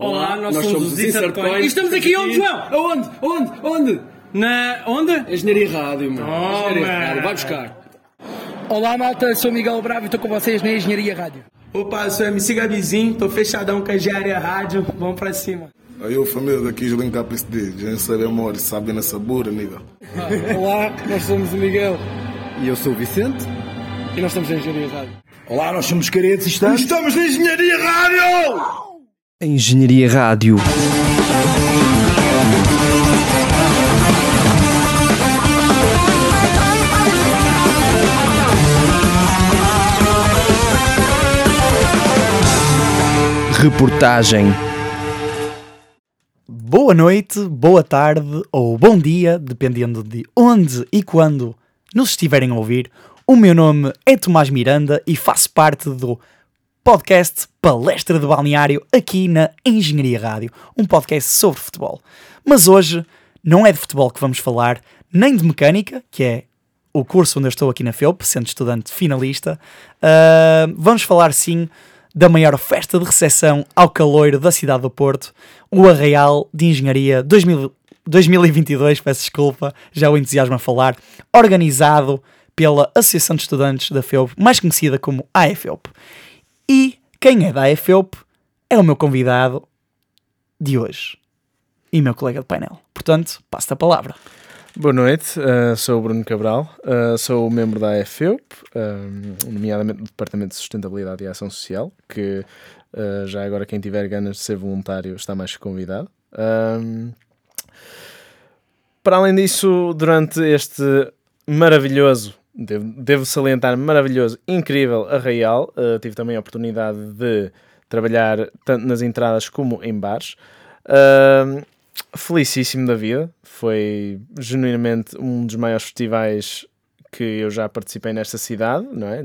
Olá, nós, somos, os Insert Coin. E estamos aqui onde, João? Aonde? Onde? Onde? Na... onde? Engenharia Rádio, mano. Oh, Engenharia man. Rádio, vai buscar. Olá malta, sou Miguel Bravo e estou com vocês na Engenharia Rádio. Opa, sou MC Gabizinho, tô fechadão com a Engenharia Rádio, vamos pra cima. Aí eu, família daqui, Julinho KPSD, já sabe amor, sabe nessa burra, nigga. Olá, nós somos o Miguel E eu sou o Vicente. e nós estamos na Engenharia Rádio. Olá, nós somos caretos e estamos. Estamos na Engenharia Rádio! Engenharia Rádio. Reportagem. Boa noite, boa tarde ou bom dia, dependendo de onde e quando nos estiverem a ouvir. O meu nome é Tomás Miranda e faço parte do podcast Palestra de Balneário aqui na Engenharia Rádio, um podcast sobre futebol. Mas hoje não é de futebol que vamos falar, nem de mecânica, que é o curso onde eu estou aqui na FEUP, sendo estudante finalista. Ah, vamos falar sim da maior festa de recepção ao caloiro da cidade do Porto, o Arraial de Engenharia 2000 2022, peço desculpa, já o entusiasmo a falar, organizado pela Associação de Estudantes da FEUP, mais conhecida como AFEUP. E quem é da AFEUP é o meu convidado de hoje e meu colega de painel. Portanto, passo-te a palavra. Boa noite, uh, sou o Bruno Cabral, uh, sou membro da AFEUP, um, nomeadamente do Departamento de Sustentabilidade e Ação Social, que uh, já agora quem tiver ganas de ser voluntário está mais convidado. Para além disso, durante este maravilhoso, devo, devo salientar, maravilhoso, incrível Arraial, uh, tive também a oportunidade de trabalhar tanto nas entradas como em bares. Um, felicíssimo da vida. Foi genuinamente um dos maiores festivais que eu já participei nesta cidade, não é?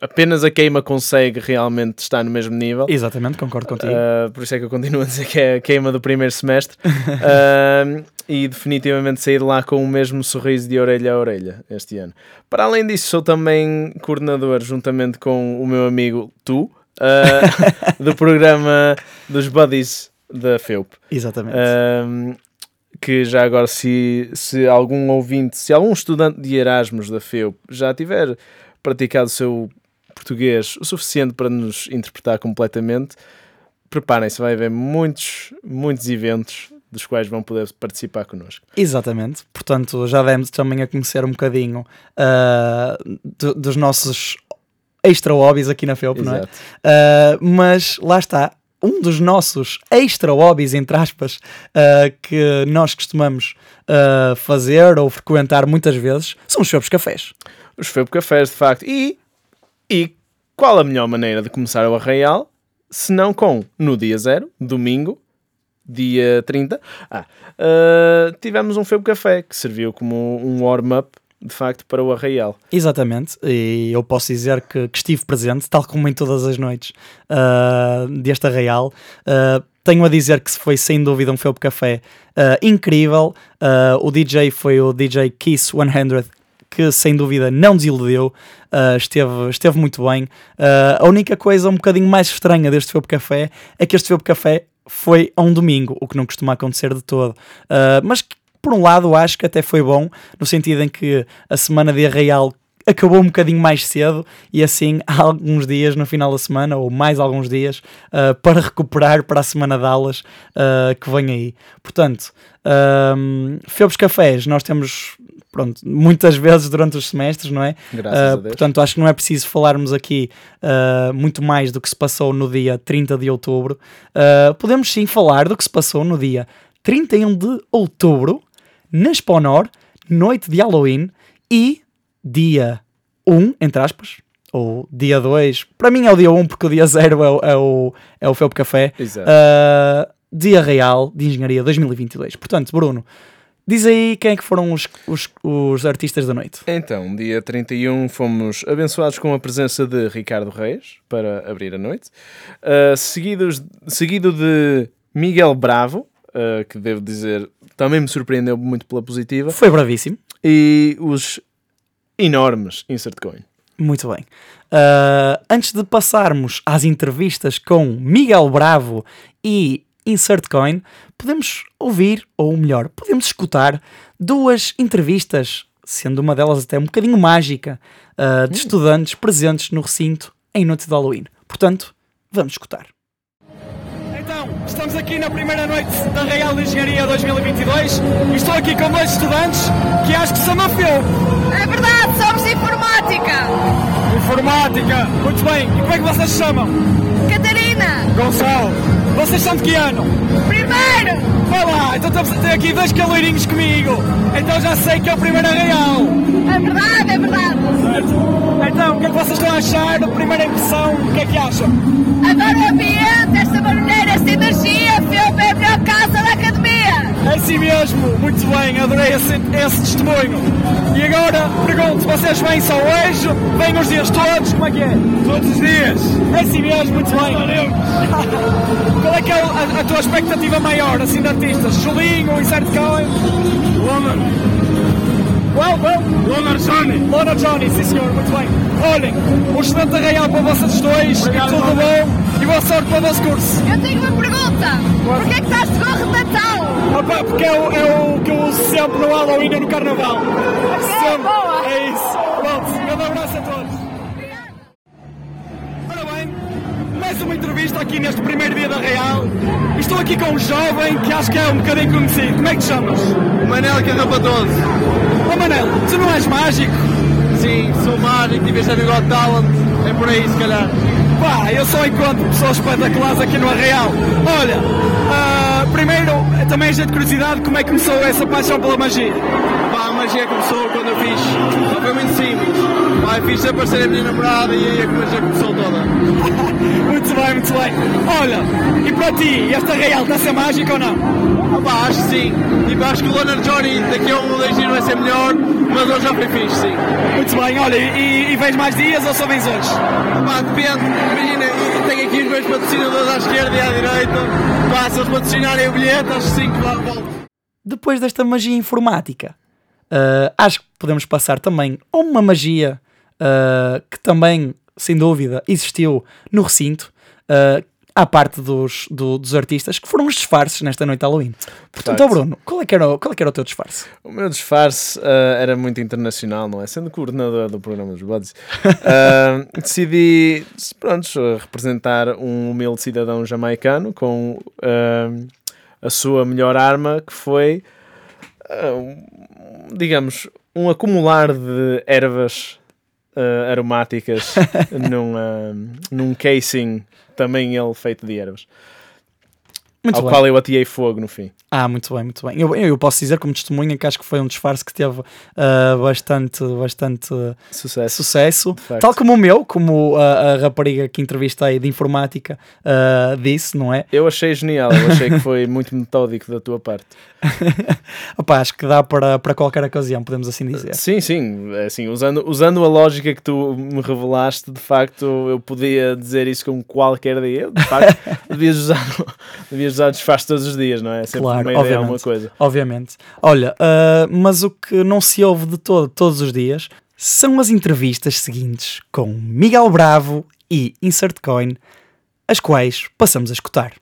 Apenas a queima consegue realmente estar no mesmo nível. Exatamente, concordo contigo. Uh, por isso é que eu continuo a dizer que é a queima do primeiro semestre. Uh, e definitivamente sair de lá com o mesmo sorriso de orelha a orelha este ano. Para além disso, sou também coordenador, juntamente com o meu amigo Tu, uh, do programa dos Buddies da FEUP. Exatamente. Que já agora, se, se algum ouvinte, se algum estudante de Erasmus da FEUP já tiver praticado o seu português o suficiente para nos interpretar completamente, preparem-se, vai haver muitos, muitos eventos dos quais vão poder participar connosco. Exatamente, portanto já demos também a conhecer um bocadinho ah, do- dos nossos extra hobbies aqui na FEUP, não é? Exato. Ah, mas lá está, um dos nossos extra hobbies, entre aspas, ah, que nós costumamos ah, fazer ou frequentar muitas vezes são os seus cafés. Os FEUP Cafés, de facto. E, e qual a melhor maneira de começar o Arraial se não com, no dia zero, domingo, dia 30, ah, ah, tivemos um FEUP Café que serviu como um warm-up, de facto, para o Arraial. Exatamente, e eu posso dizer que, que estive presente, tal como em todas as noites ah, deste Arraial. Ah, tenho a dizer que foi sem dúvida um Felp Café ah, incrível. O DJ foi o DJ Kiss 100, que sem dúvida não desiludiu, ah, esteve, esteve muito bem. Ah, a única coisa um bocadinho mais estranha deste Felp Café é que este Felp Café foi a um domingo, o que não costuma acontecer de todo. Ah, mas por um lado, acho que até foi bom, no sentido em que a semana de Arraial acabou um bocadinho mais cedo e assim há alguns dias no final da semana, ou mais alguns dias, ah, para recuperar para a semana de aulas ah, que vem aí. Portanto, um, Cafés nós temos pronto, muitas vezes durante os semestres, não é? Graças Ah, a Deus. Portanto, acho que não é preciso falarmos aqui ah, muito mais do que se passou no dia 30 de outubro. Podemos sim falar do que se passou no dia 31 de outubro, na Exponor, noite de Halloween e dia 1, entre aspas, ou dia 2. Para mim é o dia 1 porque o dia 0 é o, é o, é o Felp Café. Ah, dia Real de Engenharia 2022. Portanto, Bruno, diz aí quem é que foram os, os, os artistas da noite. Então, dia 31 fomos abençoados com a presença de Ricardo Reis para abrir a noite, Uh, seguidos, seguido de Miguel Bravo, uh, que devo dizer também me surpreendeu muito pela positiva, Foi bravíssimo. e os enormes Insert Coin. Muito bem. Ah, antes de passarmos às entrevistas com Miguel Bravo e Insert Coin, podemos ouvir, ou melhor, podemos escutar duas entrevistas, sendo uma delas até um bocadinho mágica, uh, de estudantes presentes no recinto em noite de Halloween. Portanto, vamos escutar. Estamos aqui na primeira noite da Real de Engenharia 2022 e estou aqui com dois estudantes que acho que são da FEU. É verdade, somos informática. Informática, muito bem. E como é que vocês se chamam? Catarina. Gonçalo. Vocês são de que ano? Primeiro! Vai lá, então estamos a ter aqui dois caloirinhos comigo. Então já sei que é o primeiro real. É verdade, é verdade. Certo. Então, o que é que vocês estão a achar? Primeira impressão, o que é que acham? Adoro o ambiente, esta maneira, energia, foi a melhor casa da academia. É assim mesmo, muito bem, adorei esse, esse testemunho. E agora, pergunto, vocês vêm só hoje? Vêm os dias todos? Como é que é? Todos os dias. É assim mesmo, muito bem. Qual é que é a, a tua expectativa maior, assim, de artistas? Julinho, Insert Cohen? Loner. Well, well. Loner Johnny. Loner Johnny, sim senhor, muito bem. Olhem, um excelente real para vocês dois, Obrigado, e tudo bom, e boa sorte para o vosso curso. Eu tenho uma pergunta. Porquê é que estás de gorro de Natal? Opa, porque é o, é o que eu uso sempre no Halloween e no Carnaval. Sempre. boa. É isso. Pronto, um grande abraço a todos. Ora bem, mais uma entrevista aqui neste primeiro dia da Real. Estou aqui com um jovem que acho que é um bocadinho conhecido. Como é que te chamas? Manel Carrapa 12. Oh Manel, tu não és mágico? Sim, sou mágico, tive este Got Talent. É por aí, se calhar. Pá, eu só encontro pessoas espetaculares aqui no Arraial. Olha, primeiro, também a gente curiosidade, como é que começou essa paixão pela magia? Pá, a magia começou quando eu fiz. Só foi muito simples. Pá, eu fiz aparecer a minha namorada e aí a magia começou toda. muito bem, muito bem. Olha, e para ti, esta Arraial está a ser mágica ou não? Ah, pá, acho que sim. Tipo, acho que o Loner Johnny daqui a um ou dois dias vai ser melhor, mas hoje já foi fixe, sim. Muito bem, olha, e, e vens mais dias ou só vens hoje? Ah, pá, depende. Imagina, tenho aqui os meus patrocinadores à esquerda e à direita. Eles patrocinarem o bilhete, sim que lá volto. Depois desta magia informática, ah, acho que podemos passar também a uma magia ah, que também, sem dúvida, existiu no recinto, ah, à parte dos, do- dos artistas, que foram os disfarces nesta noite de Halloween. Portanto, ó Bruno, qual é, que era, o- qual é que era o teu disfarce? O meu disfarce ah, era muito internacional, não é? Sendo coordenador do programa dos Buds, ah, decidi, pronto, representar um humilde cidadão jamaicano com ah, a sua melhor arma, que foi, digamos, um acumular de ervas ah, aromáticas num, ah, num casing, também ele feito de ervas, Muito ao bem. qual eu ateei fogo no fim. Ah, muito bem, muito bem. Eu, eu posso dizer como testemunha que acho que foi um disfarce que teve ah, bastante, bastante ah, Sucesso. sucesso. Tal como o meu, como a, a rapariga que entrevistei de informática ah, disse, não é? Eu achei genial, eu achei que foi muito metódico da tua parte. Opa, acho que dá para, para qualquer ocasião, podemos assim dizer. Sim, sim, é assim, usando, usando a lógica que tu me revelaste, de facto, eu podia dizer isso com qualquer dia. De facto, devias usar, devias usar disfarce todos os dias, não é? Sempre Claro, uma ideia, obviamente. alguma coisa. Obviamente. Olha, ah, mas o que não se ouve de todo, todos os dias, são as entrevistas seguintes com Miguel Bravo e Insert Coin, as quais passamos a escutar.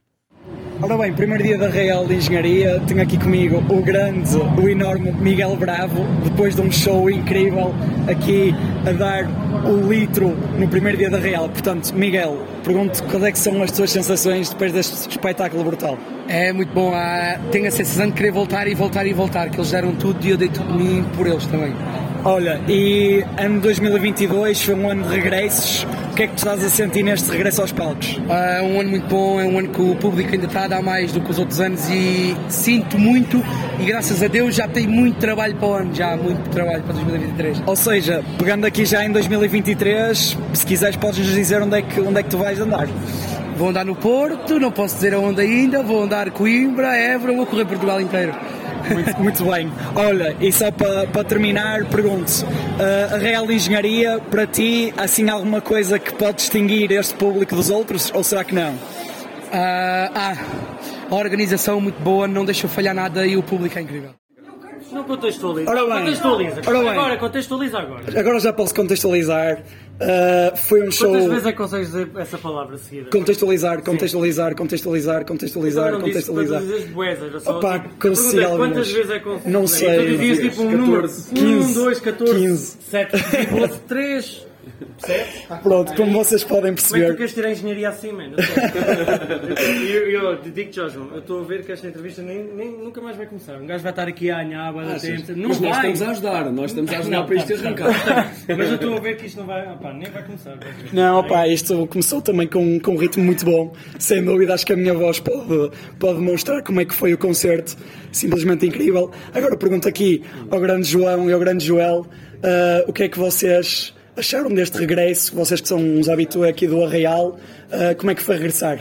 Ora bem, primeiro dia da Real de Engenharia, tenho aqui comigo o grande, o enorme Miguel Bravo, depois de um show incrível aqui a dar o litro no primeiro dia da Real. Portanto, Miguel, pergunto quais é que são as tuas sensações depois deste espetáculo brutal? É muito bom, ah, tenho a sensação de querer voltar e voltar e voltar, que eles deram tudo e eu dei tudo de mim por eles também. Olha, e ano 2022 foi um ano de regressos. O que é que tu estás a sentir neste regresso aos palcos? É um ano muito bom, é um ano que o público ainda está a dar mais do que os outros anos e sinto muito e graças a Deus já tenho muito trabalho para o ano, já muito trabalho para 2023. Ou seja, pegando aqui já em 2023, se quiseres podes nos dizer onde é que, onde é que tu vais andar. Vou andar no Porto, não posso dizer aonde ainda, vou andar Coimbra, Évora, vou correr Portugal inteiro. Muito, muito bem. Olha, e só para para terminar, pergunto uh, a Real Engenharia, para ti, assim alguma coisa que pode distinguir este público dos outros, ou será que não? Ah, ah, a organização muito boa, não deixa falhar nada e o público é incrível. Não contextualiza. Ora bem. Contextualiza. Ora bem. Agora, contextualiza agora. Agora já posso contextualizar. Uh, foi um show. Quantas vezes é que consegues dizer essa palavra seguida? Contextualizar, contextualizar, contextualizar, contextualizar, não disse contextualizar. boés, era só, Opa, tipo, é algumas. Quantas vezes é que consegues Não sei. Tu dizias tipo um número. 14, 1, 15, 2, 14, 15. 7,3. Pronto, como vocês podem Como é que tu perceber. queres tirar a engenharia assim, mano? Eu, eu, eu digo-te João, eu estou a ver que esta entrevista nem, nem, nunca mais vai começar. Um gajo vai estar aqui a anhar, vai dar tempo. Não Mas nós vai. estamos a ajudar, nós estamos a ajudar Não, para isto tá, arrancar. Mas eu estou a ver que isto não vai. ah, nem vai começar. vai. Não, opá, isto começou também com, com um ritmo muito bom. Sem dúvida, acho que a minha voz pode, pode mostrar como é que foi o concerto. Simplesmente incrível. Agora pergunto aqui ao grande João e ao grande Joel ah, o que é que vocês acharam deste regresso? Vocês que são uns habitués aqui do Arraial, ah, como é que foi regressar?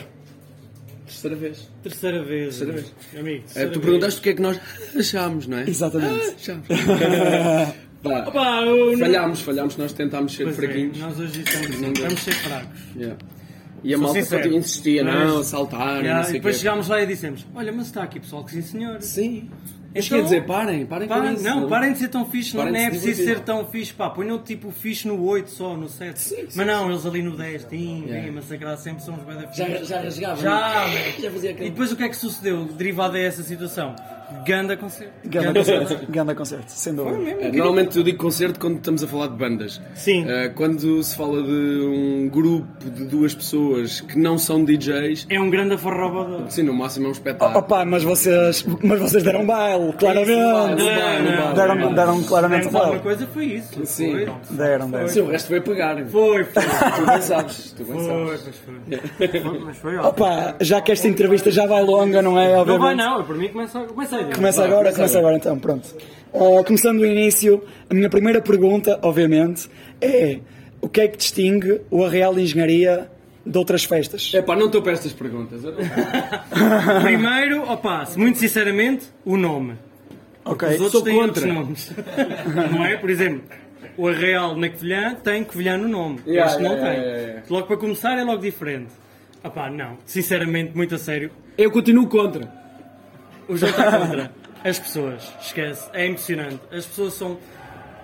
Terceira vez. Terceira vez. Terceira vez. Amigo, É, terceira tu vez. perguntaste o que é que nós achámos, não é? Exatamente. Ah, achámos. Pá, Opa, eu falhámos, falhámos, nós tentámos ser Pois é, fraquinhos. nós hoje estamos, Não deu. vamos ser fracos. Yeah. E a Sou malta sincero. insistia, Mas- não, saltar, Yeah, não e sei o depois quê. chegámos lá e dissemos: Olha, mas está aqui pessoal que sim, senhor. Sim. Mas Então- quer dizer, parem, parem com Parem- isso. não, parem de ser tão fixe, não, Parem não é preciso ser tão fixe, pá, ponham tipo fixe no 8 só, no 7. mas não, eles ali no 10, tim, Yeah. yeah. massacrar sempre são os bem da Já- já rasgavam, Já. Já fazia aquele- E depois o que é que sucedeu, derivado a essa situação? Ganda concerto. Ganda concerto, ganda concerto, sem dúvida. É, Normalmente eu digo concerto quando estamos a falar de bandas. Sim. Eh, quando se fala de um grupo de duas pessoas que não são DJs, É um grande afarrobador. sim, no máximo é um espetáculo. Opa, mas vocês, mas vocês deram baile, claramente. Não, não, não, Deram, não. deram claramente Tivemos alguma baile. coisa, foi isso. Sim. Foi, Deram, deram. Sim, o resto foi pagar. foi. foi. Tu bem sabes. Tu bem Foi, sabes. mas foi. Foi, Mas foi ótimo. Opa, já que esta entrevista já vai longa, não é? Não vai não, por mim começa, começa Começa agora, começa agora então, pronto. Uh, começando do início, a minha primeira pergunta, obviamente, é o que é que distingue o Arreal de Engenharia de outras festas? É pá, não estou para estas perguntas. Primeiro, opa, muito sinceramente, o nome. Ok, Os outros sou têm contra. outros nomes. não é? Por exemplo, o Arreal na Covilhã tem Covilhã no nome. Yeah, este não yeah, tem. yeah, yeah. Logo para começar é logo diferente. Opá, não. Sinceramente, muito a sério. Eu continuo contra. O jogo está contra as pessoas. Esquece. É impressionante. As pessoas são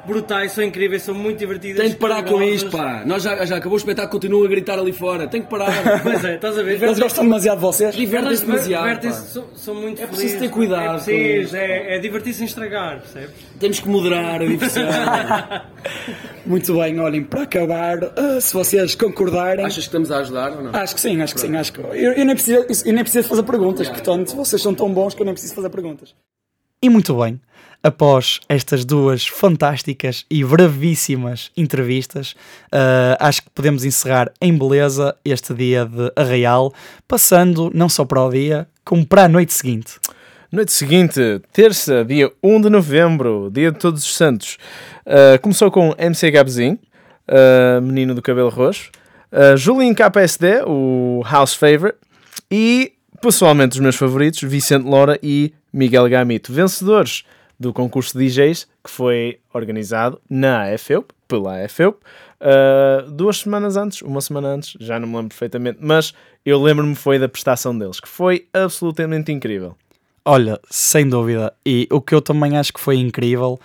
brutais, são incríveis, são muito divertidas. Tem de parar com isto, pá. Nós já, já acabou o espetáculo, continua a gritar ali fora. Tem que parar. Pois é, estás a ver? Eles gostam demasiado de vocês? Divertem-se demasiado. divertem-se, pá. são, são muito É preciso felizes. ter cuidado É preciso, é, é divertir-se em estragar, percebes? Temos que moderar a diversão. Muito bem, olhem, para acabar, uh, se vocês concordarem. Achas que estamos a ajudar ou não? Acho que sim, acho que sim. Acho que... Eu, eu nem preciso, eu nem preciso fazer perguntas, portanto, vocês são tão bons que eu nem preciso fazer perguntas. E muito bem, após estas duas fantásticas e bravíssimas entrevistas, ah, acho que podemos encerrar em beleza este dia de Arraial, passando não só para o dia, como para a noite seguinte. Noite seguinte, terça, dia 1 de novembro, dia de Todos os Santos. Uh, começou com MC Gabzinho, uh, menino do cabelo roxo. Uh, Julinho KPSD, o House Favorite. E, pessoalmente, os meus favoritos, Vicente Lora e Miguel Gamito, vencedores do concurso de DJs que foi organizado na AFEUP, pela AFEUP, uh, duas semanas antes, uma semana antes, já não me lembro perfeitamente, mas eu lembro-me foi da prestação deles, que foi absolutamente incrível. Olha, sem dúvida. E o que eu também acho que foi incrível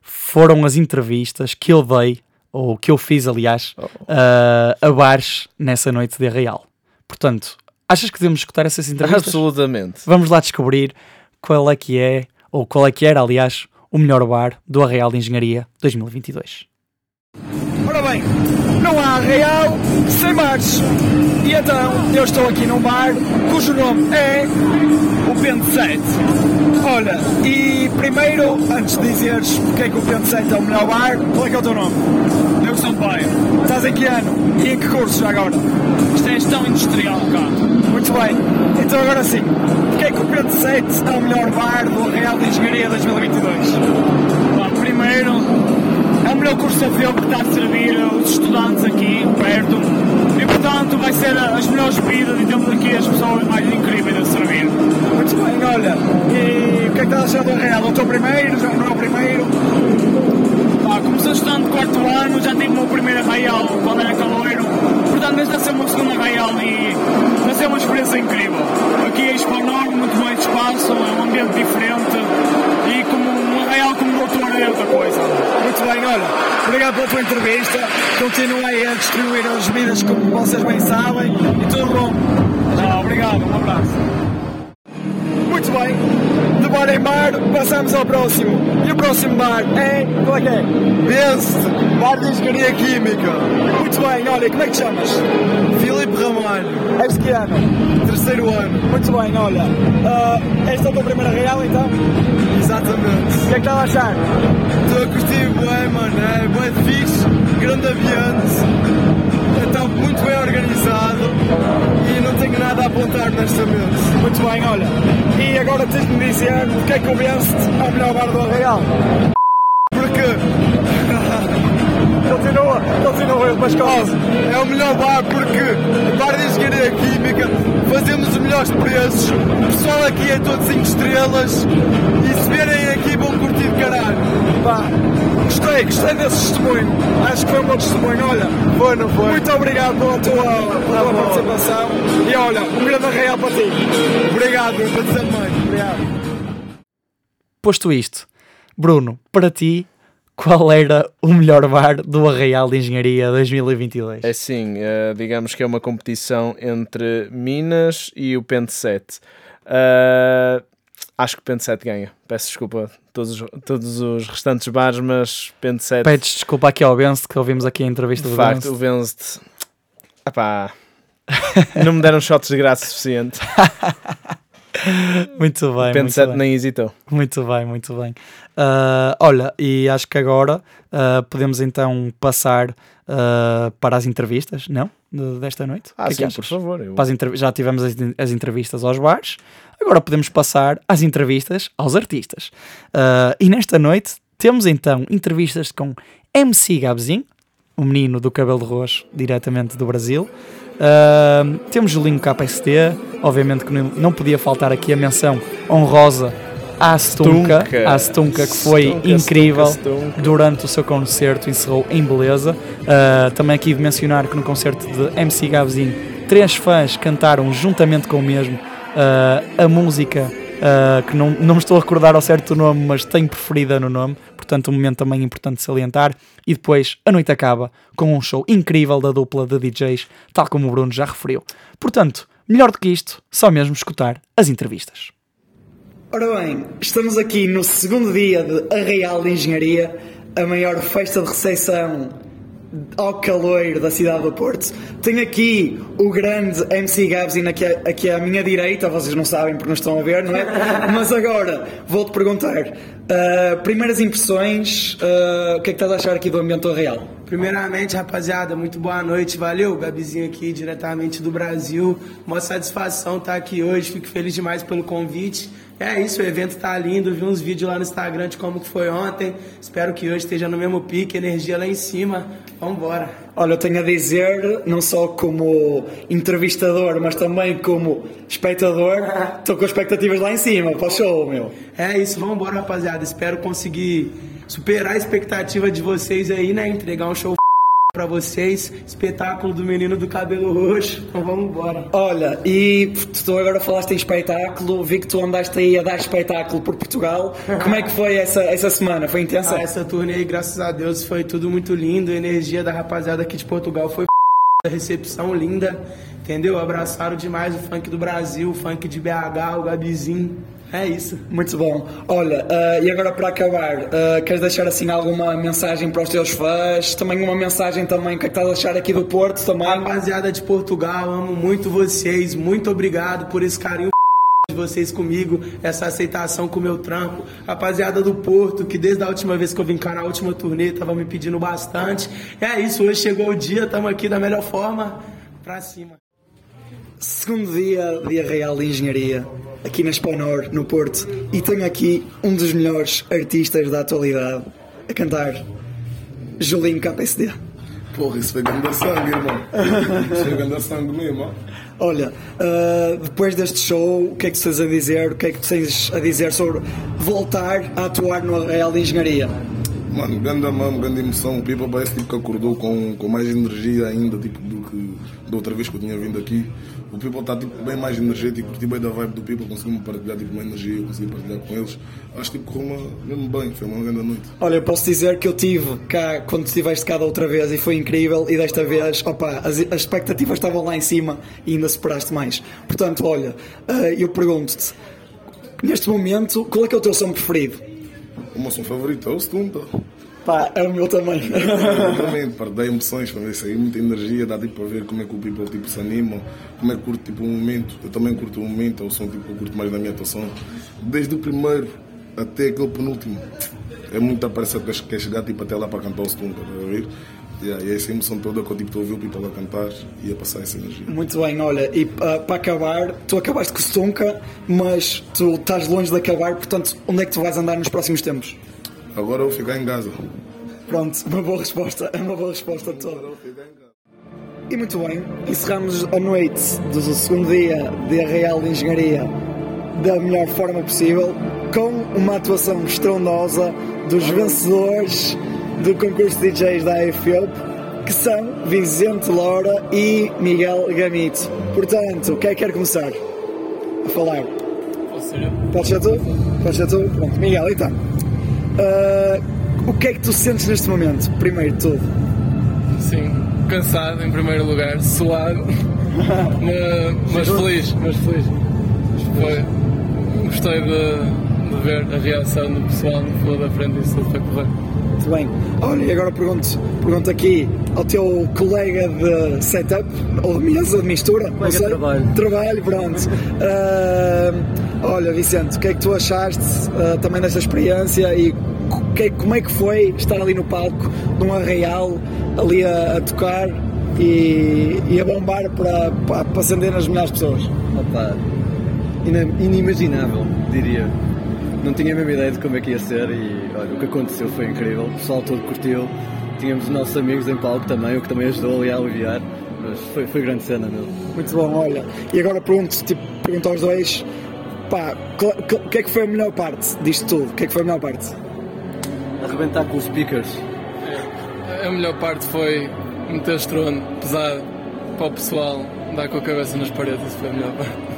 foram as entrevistas que eu dei, ou que eu fiz, aliás, ah, a bares nessa noite de Arraial. Portanto, achas que devemos escutar essas entrevistas? Absolutamente. Vamos lá descobrir qual é que é, ou qual é que era, aliás, o melhor bar do Arraial de Engenharia 2022. Ora bem, não há Arraial sem bares. E então, eu estou aqui num bar cujo nome é o Pente 7. Olha, e primeiro, antes de dizeres porque é que o Pente 7 é o melhor bar, qual é que é o teu nome? Eu sou Paio. Estás em que ano? E em que curso já agora? Isto é gestão industrial, cá. Muito bem. Então agora sim, porque é que o Pente 7 é o melhor bar do Arraial de Engenharia 2022? primeiro, o melhor curso a ver que está a servir os estudantes aqui perto e portanto vai ser as melhores bebidas e temos aqui as pessoas mais incríveis a servir. Muito bem, olha. E o que é que estás a achar do? É o teu primeiro? Já não é o primeiro? Pá, como sou estudante de quarto ano, já tive o meu primeiro arraial quando era caloiro, portanto este vai ser o meu segundo arraial e vai ser uma experiência incrível. Aqui é enorme, muito mais espaço, é um ambiente diferente e como obrigado pela tua entrevista. Continua aí a distribuir as bebidas como vocês bem sabem e tudo bom. Tá, obrigado, um abraço. Muito bem, de bar em bar passamos ao próximo. E o próximo bar é. Qual é que é? Vence, Bar de Engenharia Química. Muito bem, olha, como é que te chamas? Filipe Ramalho. És de que ano? Terceiro ano. Muito bem, olha. ah, esta é a tua primeira real então? Exatamente. O que é que estás a achar? Estou a curtir bem, mano. É bem fixe, grande ambiente. Está muito bem organizado e não tenho nada a apontar honestamente. Muito bem, olha. E agora tens de me dizer é que o Vence é o melhor bar do Arraial. Porque. Continua, continua, mas É o melhor bar porque, bar de engenharia química, fazemos os melhores preços, o pessoal aqui é todo 5 estrelas e se vierem aqui vão curtir de caralho. Pá, gostei, gostei desse testemunho. Acho que foi um bom testemunho. Olha, foi, não foi? Muito obrigado pela tua, pela tua participação e olha, um grande arraial para ti. Obrigado, para dizer mãe. Obrigado. Posto isto, Bruno, para ti, qual era o melhor bar do Arraial de Engenharia 2022? É sim, eh, digamos que é uma competição entre Minas e o Pente 7. Eh, acho que o Pente 7 ganha. Peço desculpa a todos, os- todos os restantes bares, mas Pente 7. Pedes desculpa aqui ao Benz que ouvimos aqui a entrevista De do facto, Benz. o Vence. Epá, não me deram shots de graça suficiente. Muito bem. Pente muito 7 bem. nem hesitou. Muito bem, muito bem. Ah, olha, e acho que agora ah, podemos então passar ah, para as entrevistas, não? De- desta noite? Ah, que é que sim, achas? por favor, eu- Já tivemos as, as entrevistas aos bares, agora podemos passar às entrevistas aos artistas. E nesta noite temos então entrevistas com MC Gabzinho, o menino do cabelo roxo, diretamente do Brasil. Temos Julinho KST, obviamente que não podia faltar aqui a menção honrosa à Stunka, Stunka. à Stunka que foi Stunka, incrível Stunka, durante o seu concerto, encerrou em beleza. Ah, também aqui de mencionar que no concerto de MC Gabzinho, três fãs cantaram juntamente com o mesmo ah, a música ah, que não, não me estou a recordar ao certo o nome, mas tenho preferida no nome, portanto, um momento também importante de salientar. E depois a noite acaba com um show incrível da dupla de DJs, tal como o Bruno já referiu. Portanto, melhor do que isto, só mesmo escutar as entrevistas. Ora bem, estamos aqui no segundo dia de Arraial de Engenharia, a maior festa de recepção ao calor da cidade do Porto. Tenho aqui o grande MC Gabzin aqui, aqui à minha direita, vocês não sabem porque não estão a ver, não é? Mas agora vou-te perguntar: ah, primeiras impressões, ah, o que é que estás a achar aqui do ambiente do Arraial? Primeiramente, rapaziada, muito boa noite. Valeu, Gabizinho aqui, diretamente do Brasil. Uma satisfação estar aqui hoje. Fico feliz demais pelo convite. É isso, o evento tá lindo. Vi uns vídeos lá no Instagram de como que foi ontem. Espero que hoje esteja no mesmo pique, energia lá em cima. Vambora. Olha, eu tenho a dizer, não só como entrevistador, mas também como espectador, estou com expectativas lá em cima para o show, meu. É isso, vambora, rapaziada. Espero conseguir superar a expectativa de vocês aí, né? Entregar um show pra vocês. Espetáculo do menino do cabelo roxo. Então vamos embora. Olha, e tu agora falaste em espetáculo, vi que tu andaste aí a dar espetáculo por Portugal. Como é que foi essa, essa semana? Foi intensa? Ah, essa turnê aí, graças a Deus, foi tudo muito lindo. A energia da rapaziada aqui de Portugal foi a recepção linda, entendeu? Abraçaram demais o funk do Brasil, o funk de BH, o Gabizinho. É isso. Muito bom. Olha, ah, e agora para acabar, ah, queres deixar assim alguma mensagem para os teus fãs? Também uma mensagem também, que é que estás a achar aqui do Porto também? Rapaziada de Portugal, amo muito vocês. Muito obrigado por esse carinho de vocês comigo, essa aceitação com o meu trampo. Rapaziada do Porto, que desde a última vez que eu vim cá na última turnê, tava me pedindo bastante. É isso, hoje chegou o dia, estamos aqui da melhor forma, pra cima. Segundo dia de Arraial de Engenharia, aqui na Spanor, no Porto, e tenho aqui um dos melhores artistas da atualidade a cantar, Julinho KPSD. Porra, isso foi grande sangue, irmão. Isso foi grande sangue mesmo, ó. Olha, ah, depois deste show, o que é que tu tens a dizer? O que é que tens a dizer sobre voltar a atuar no Arraial de Engenharia? Mano, grande mamo, grande emoção. O Pipa parece tipo, que acordou com, com mais energia ainda tipo, do que da outra vez que eu tinha vindo aqui. O people está tipo, bem mais energético, curti bem da vibe do people, consegui-me partilhar tipo, uma energia, eu consegui partilhar com eles. Acho que tipo, correu mesmo bem, foi uma grande noite. Olha, eu posso dizer que eu tive cá quando estiveste cá da outra vez e foi incrível e desta vez, opa, as, as expectativas estavam lá em cima e ainda superaste mais. Portanto, olha, eh, eu pergunto-te, neste momento, qual é que é o teu som preferido? O meu som favorito é o Stunta. Pá, é o meu também. também, pá, dá emoções para ver isso aí, muita energia, dá tipo para ver como é que o people tipo, se anima, como é que curte tipo, o momento. Eu também curto o momento, é o som tipo, que eu curto mais na minha atuação. Desde o primeiro até aquele penúltimo. É muita pressa que quer chegar tipo, até lá para cantar o Stunta, tá a ver? Yeah, e essa emoção toda que eu tipo, ouvir o people a cantar e a passar essa energia. Muito bem, olha, e uh, para acabar, tu acabaste com o Stonka, mas tu estás longe de acabar, portanto, onde é que tu vais andar nos próximos tempos? Agora eu vou ficar em casa. Pronto, uma boa resposta, é uma boa resposta toda. E muito bem, encerramos a noite do segundo dia de Arraial de Engenharia da melhor forma possível, com uma atuação estrondosa dos vencedores do concurso de DJs da AFIOP, que são Vicente Laura e Miguel Gamito. Portanto, quem é que quer começar a falar? Posso ser eu? Pode ser tu? Pode ser tu? Pronto, Miguel, então. Uh, o que é que tu sentes neste momento, primeiro de tudo? Sim, cansado em primeiro lugar, suado, mas, mas feliz, mas feliz. Foi. Gostei de, de ver a reação do pessoal no flow da frente e isso tudo foi correr. Muito bem. Olha, e agora pergunto, pergunto aqui ao teu colega de setup, ou de mesa, de mistura, não sei. trabalho. Trabalho, pronto. Uh, olha, Vicente, o que é que tu achaste uh, também desta experiência e que como é que foi estar ali no palco, num arraial, ali a, a tocar e, e a bombar para, para, para centenas de milhares de pessoas? Opa, inimaginável, diria. Não tinha a mesma ideia de como é que ia ser e olha, o que aconteceu foi incrível. O pessoal todo curtiu. Tínhamos os nossos amigos em palco também, o que também ajudou ali a aliviar. Mas foi, foi grande cena mesmo. Muito bom, olha. E agora pergunto, tipo, pergunto aos dois, pá, o que é que foi a melhor parte disto tudo? O que é que foi a melhor parte? Arrebentar com os speakers. A melhor parte foi meter estrondo pesado para o pessoal dar com a cabeça nas paredes, isso foi a melhor parte.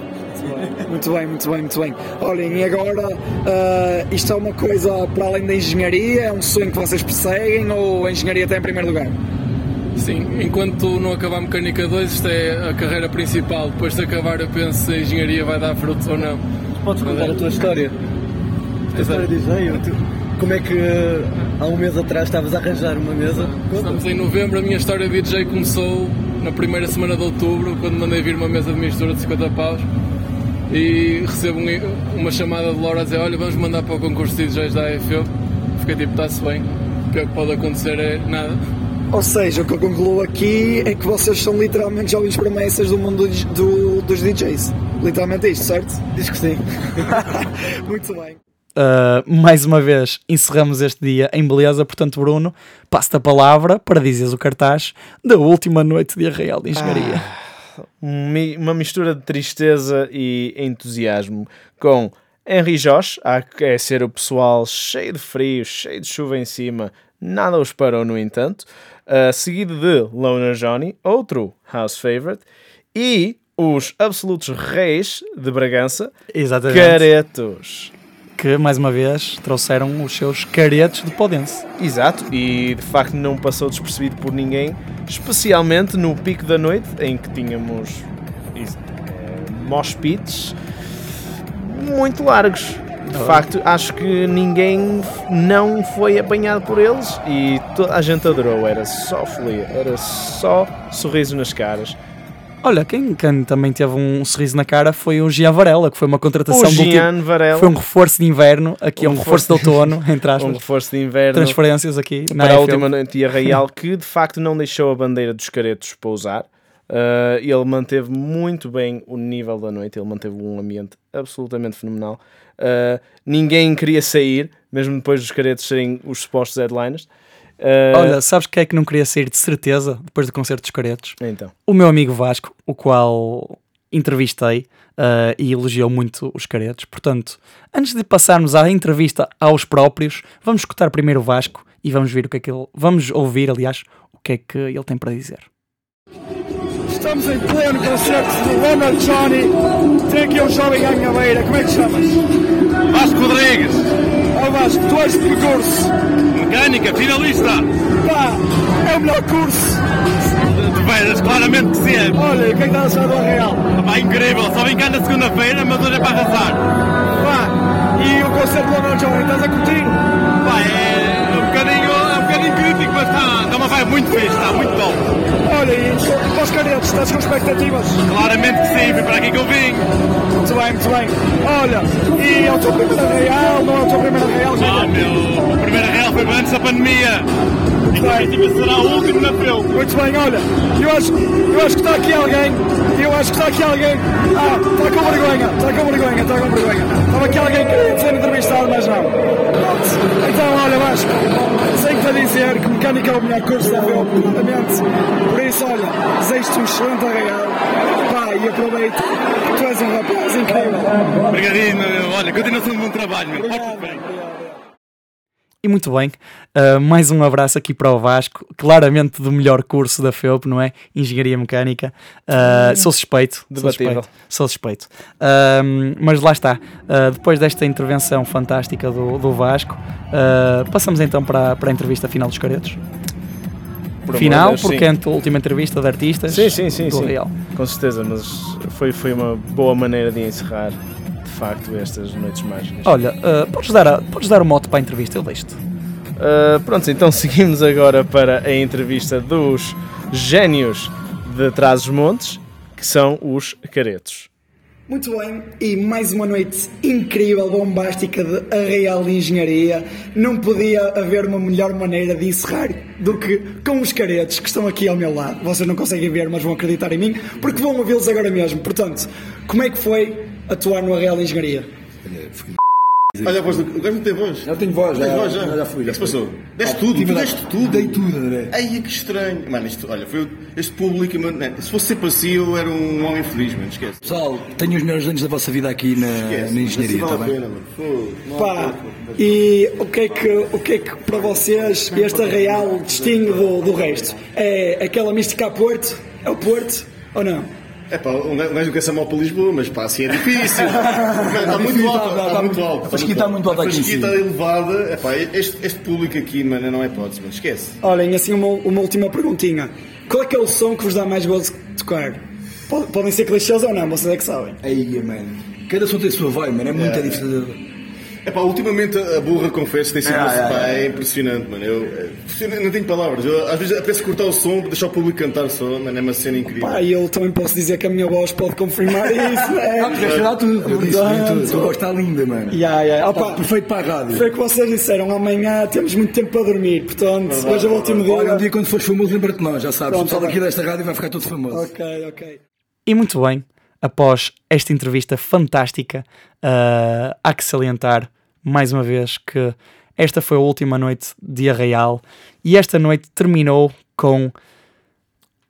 Muito bem, muito bem, muito bem. Olhem, e agora ah, isto é uma coisa para além da engenharia? É um sonho que vocês perseguem ou a engenharia está em primeiro lugar? Sim, enquanto não acabar a Mecânica 2, isto é a carreira principal. Depois de acabar, eu penso se a engenharia vai dar frutos ou não. Podes contar a tua história? A tua história de DJ? Como é que eh, há um mês atrás estavas a arranjar uma mesa? Estamos em novembro, a minha história de DJ começou na primeira semana de outubro, quando mandei vir uma mesa de mistura de 50 paus e recebo um- uma chamada de Laura a dizer: Olha, vamos mandar para o concurso de DJs da AFO. Fiquei tipo: Está-se bem, o pior que pode acontecer é nada. Ou seja, o que eu concluo aqui é que vocês são literalmente jovens promessas do mundo do- do- dos DJs. Literalmente isto, certo? Diz que sim. muito bem. Uh, mais uma vez encerramos este dia em beleza, portanto, Bruno, passo-te a palavra para dizeres o cartaz da última noite de Arraial de Engenharia. Mi- uma mistura de tristeza e entusiasmo com Henry Josh a aquecer o pessoal cheio de frio, cheio de chuva em cima, nada os parou no entanto, uh, seguido de Loner Johnny, outro house favorite, e os absolutos reis de Bragança, Exatamente. Caretos. Que mais uma vez trouxeram os seus caretos de Podense. Exato, e de facto não passou despercebido por ninguém, especialmente no pico da noite em que tínhamos eh, mosh pits muito largos. De Oh. facto, acho que ninguém não foi apanhado por eles e toda a gente adorou. Era só folia, era só sorriso nas caras. Olha, quem, quem também teve um sorriso na cara foi o Gian Varela, que foi uma contratação O do Gian Varela. Foi um reforço de inverno, aqui é um, Um reforço de outono, entre aspas. Um reforço de inverno. Transferências aqui na para a última noite Arraial, que de facto não deixou a bandeira dos caretos pousar. Uh, ele manteve muito bem o nível da noite, ele manteve um ambiente absolutamente fenomenal. Uh, ninguém queria sair, mesmo depois dos caretos serem os supostos headliners. Uh, Olha, sabes quem é que não queria sair de certeza depois do concerto dos caretos? Então. O meu amigo Vasco, o qual entrevistei uh, e elogiou muito os caretos. Portanto, antes de passarmos à entrevista aos próprios, vamos escutar primeiro o Vasco e vamos ver o que é que ele. Vamos ouvir, aliás, o que é que ele tem para dizer. Estamos em pleno concerto do Leonard Johnny. Tem aqui um jovem à minha beira. Como é que te chamas? Vasco Rodrigues. Ó Vasco, tu és de que curso? Mecânica, finalista. Pá, é o melhor curso. De veras, claramente que sim. é. Olha, o que é que está a achar do Arreal? Pá, incrível. Só vim cá na segunda-feira, mas hoje é para arrasar. Pá, e o concerto do Leonard Johnny, estás a curtir? Pá, é muito fixe, está muito bom. Olha, e para os caretos, estás com expectativas? Claramente que sim, foi para aqui que eu vim. Muito bem, muito bem. Olha, e é o teu primeiro Real, não é o teu primeiro Real? Ah, meu, o primeiro real foi antes da pandemia. Muito bem. será o último na. Muito bem, olha, eu acho, eu acho que está aqui alguém, eu acho que está aqui alguém, ah, está com vergonha, está com vergonha, está com vergonha. Estava aqui alguém que queria ser entrevistado, mas não. Então, olha, Vasco, sei que a dizer que mecânica é o melhor curso da FEU, completamente. Por isso, olha, desejo-te um excelente Real, pá, e aproveito que tu és um rapaz incrível. Obrigadinho, meu. Olha, continuação de bom trabalho, meu. Porta-te bem. E muito bem, uh, mais um abraço aqui para o Vasco, claramente do melhor curso da FEUP, não é? Engenharia Mecânica. Uh, sou suspeito, sou Debatível. suspeito, sou suspeito. Uh, mas lá está, depois desta intervenção fantástica do, do Vasco, passamos então para, para a entrevista final dos Caretos. Por final, de Deus, porque sim. é a última entrevista de artistas Sim, sim, sim, sim. Real. Com certeza, mas foi, foi uma boa maneira de encerrar, facto, estas noites mágicas. Olha, uh, podes, dar a- podes dar o mote para a entrevista, eu deixo-te. Uh, pronto, então seguimos agora para a entrevista dos génios de Trás-os-Montes, que são os caretos. Muito bem, e mais uma noite incrível, bombástica de Arreal de Engenharia. Não podia haver uma melhor maneira de encerrar do que com os caretos que estão aqui ao meu lado. Vocês não conseguem ver, mas vão acreditar em mim, porque vão ouvi-los agora mesmo. Portanto, como é que foi atuar no Arreal de Engenharia? Olha a voz do. O gajo não tem voz. Já tenho voz, já, voz, já, já fui. O que é se passou? Deste Ah, tudo, tu deste tudo. Dei tudo, André. Ai, que estranho. Mano, isto, olha, foi este público, mano, né, se fosse sempre assim, eu era um homem feliz, mano, esquece. Pessoal, tenho os melhores anos da vossa vida aqui na, Esquece, na engenharia, não está bem? pena, Pá, e o que, é que, o que é que para vocês este Arreal distingue do, do resto? É aquela mística a Porto? É o Porto ou não? É pá, um gajo quer ser mal para Lisboa, mas pá, assim é difícil. Está muito difícil, alto, está- está está muito muito- alto. a fasquia está muito alta A aqui fasquia cima. está elevada. É pá, este, este público aqui, mano, não é hipótese, mano, esquece. Olhem, assim uma, uma última perguntinha. Qual é que é o som que vos dá mais gozo de tocar? Pod- Podem ser clichês ou não, vocês é que sabem. Aí, mano. Cada som tem a sua vibe, mano. É muito É. difícil. É pá, ultimamente a burra, confesso, tem sido Ah, pá, ah, ah. é impressionante, mano. Eu, eu não tenho palavras. Eu, às vezes apetece cortar o som, deixar o público cantar só, mano, é uma cena incrível. Pá, e eu também posso dizer que a minha voz pode confirmar isso, né? Ah, tiveste lá tudo. Eu disse tudo. A tua voz está linda, mano. Ya, ya. Opa, Tá perfeito para a rádio. Foi o que vocês disseram, amanhã temos muito tempo para dormir, portanto, hoje é o último dia. Olha, um dia quando fores famoso, lembra-te nós, já sabes. Pronto, o pessoal tá daqui bem. desta rádio vai ficar todo famoso. Ok, ok. E muito bem, após esta entrevista fantástica, ah, há que salientar mais uma vez que esta foi a última noite de Arraial e esta noite terminou com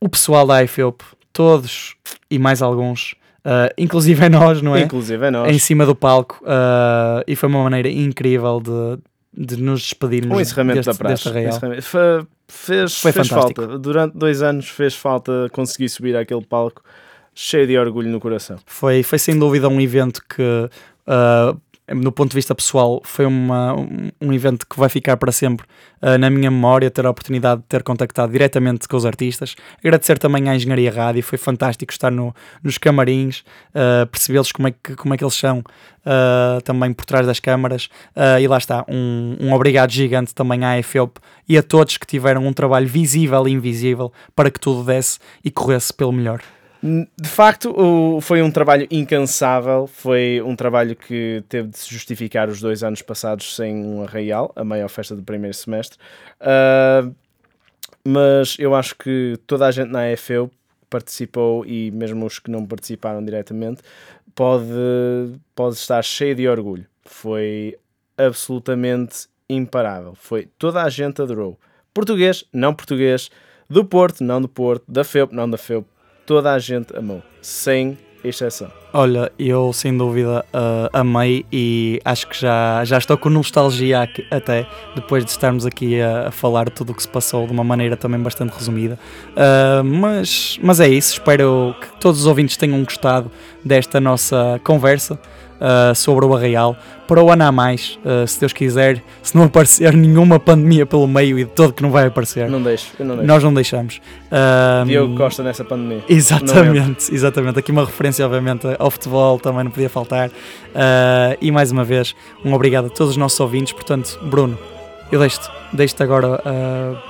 o pessoal da IFEUP, todos e mais alguns, ah, inclusive é nós, não é? Inclusive é nós. Em cima do palco ah, e foi uma maneira incrível de, de nos despedirmos Um encerramento deste, da praxe. encerramento. Fe- Fez, Foi fez fantástico. falta. Durante dois anos fez falta conseguir subir àquele palco cheio de orgulho no coração. Foi, foi sem dúvida um evento que, ah, no ponto de vista pessoal, foi uma, um, um evento que vai ficar para sempre ah, na minha memória. Ter a oportunidade de ter contactado diretamente com os artistas. Agradecer também à Engenharia Rádio, foi fantástico estar no, nos camarins, ah, percebê-los como é, que, como é que eles são ah, também por trás das câmaras. E lá está, um, um obrigado gigante também à EFEUP e a todos que tiveram um trabalho visível e invisível para que tudo desse e corresse pelo melhor. De facto, o- foi um trabalho incansável, foi um trabalho que teve de se justificar os dois anos passados sem um arraial, a maior festa do primeiro semestre. Ah, mas eu acho que toda a gente na EFEU participou e mesmo os que não participaram diretamente pode, pode estar cheio de orgulho. Foi absolutamente imparável. Foi toda a gente adorou. Português, não português, do Porto, não do Porto, da FEUP, não da FEUP, toda a gente amou, sem exceção. Olha, eu sem dúvida uh, amei e acho que já, já estou com nostalgia aqui, até depois de estarmos aqui a, a falar tudo o que se passou de uma maneira também bastante resumida. Uh, mas, mas é isso, espero que todos os ouvintes tenham gostado desta nossa conversa. Uh, sobre o Arraial para o ano a mais, uh, se Deus quiser, se não aparecer nenhuma pandemia pelo meio e de todo que não vai aparecer. Não deixo, eu não deixo. Nós não deixamos. Uh, Diogo Costa nessa pandemia. Exatamente, exatamente. Aqui uma referência, obviamente, ao futebol também não podia faltar. e mais uma vez, um obrigado a todos os nossos ouvintes. Portanto, Bruno, eu deixo-te deixo agora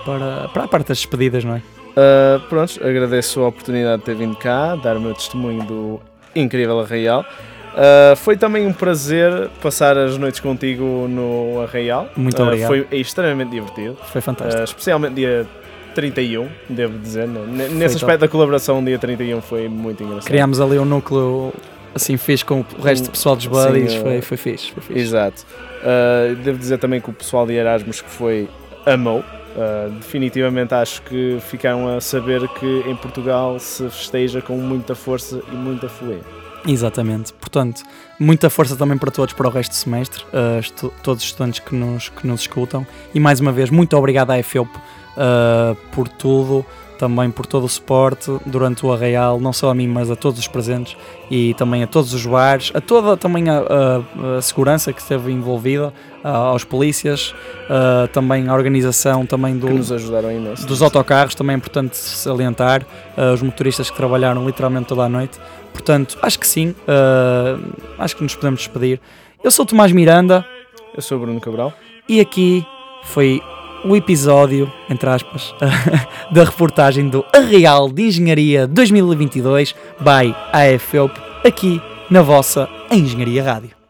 para, para a parte das despedidas, não é? Uh, pronto, agradeço a oportunidade de ter vindo cá, dar o meu testemunho do incrível Arraial. Uh, foi também um prazer passar as noites contigo no Arraial. Muito uh, obrigado. Foi extremamente divertido. Foi fantástico. Uh, especialmente dia 31, devo dizer. Nesse aspecto da colaboração, dia 31 foi muito engraçado. Criámos ali um núcleo assim fixe com o resto do pessoal dos buddies, Sim, foi, foi fixe, foi fixe. Exato. devo dizer também que o pessoal de Erasmus que foi amou. definitivamente acho que ficaram a saber que em Portugal se festeja com muita força e muita fluência. Exatamente. Portanto, muita força também para todos para o resto do semestre, uh, estu todos os estudantes que nos, que nos escutam. E mais uma vez, muito obrigado à EFEUP uh, por tudo, também por todo o suporte durante o Arraial, não só a mim, mas a todos os presentes e também a todos os bares, a toda também a, a, a segurança que esteve envolvida, aos polícias, também a organização também do, imenso. dos autocarros, também é importante salientar, os motoristas que trabalharam literalmente toda a noite. Portanto, acho que sim, acho que nos podemos despedir. Eu sou o Tomás Miranda. Eu sou o Bruno Cabral. E aqui foi o episódio, entre aspas, da reportagem do Arreal de Engenharia 2022 by AFEUP, aqui na vossa Engenharia Rádio.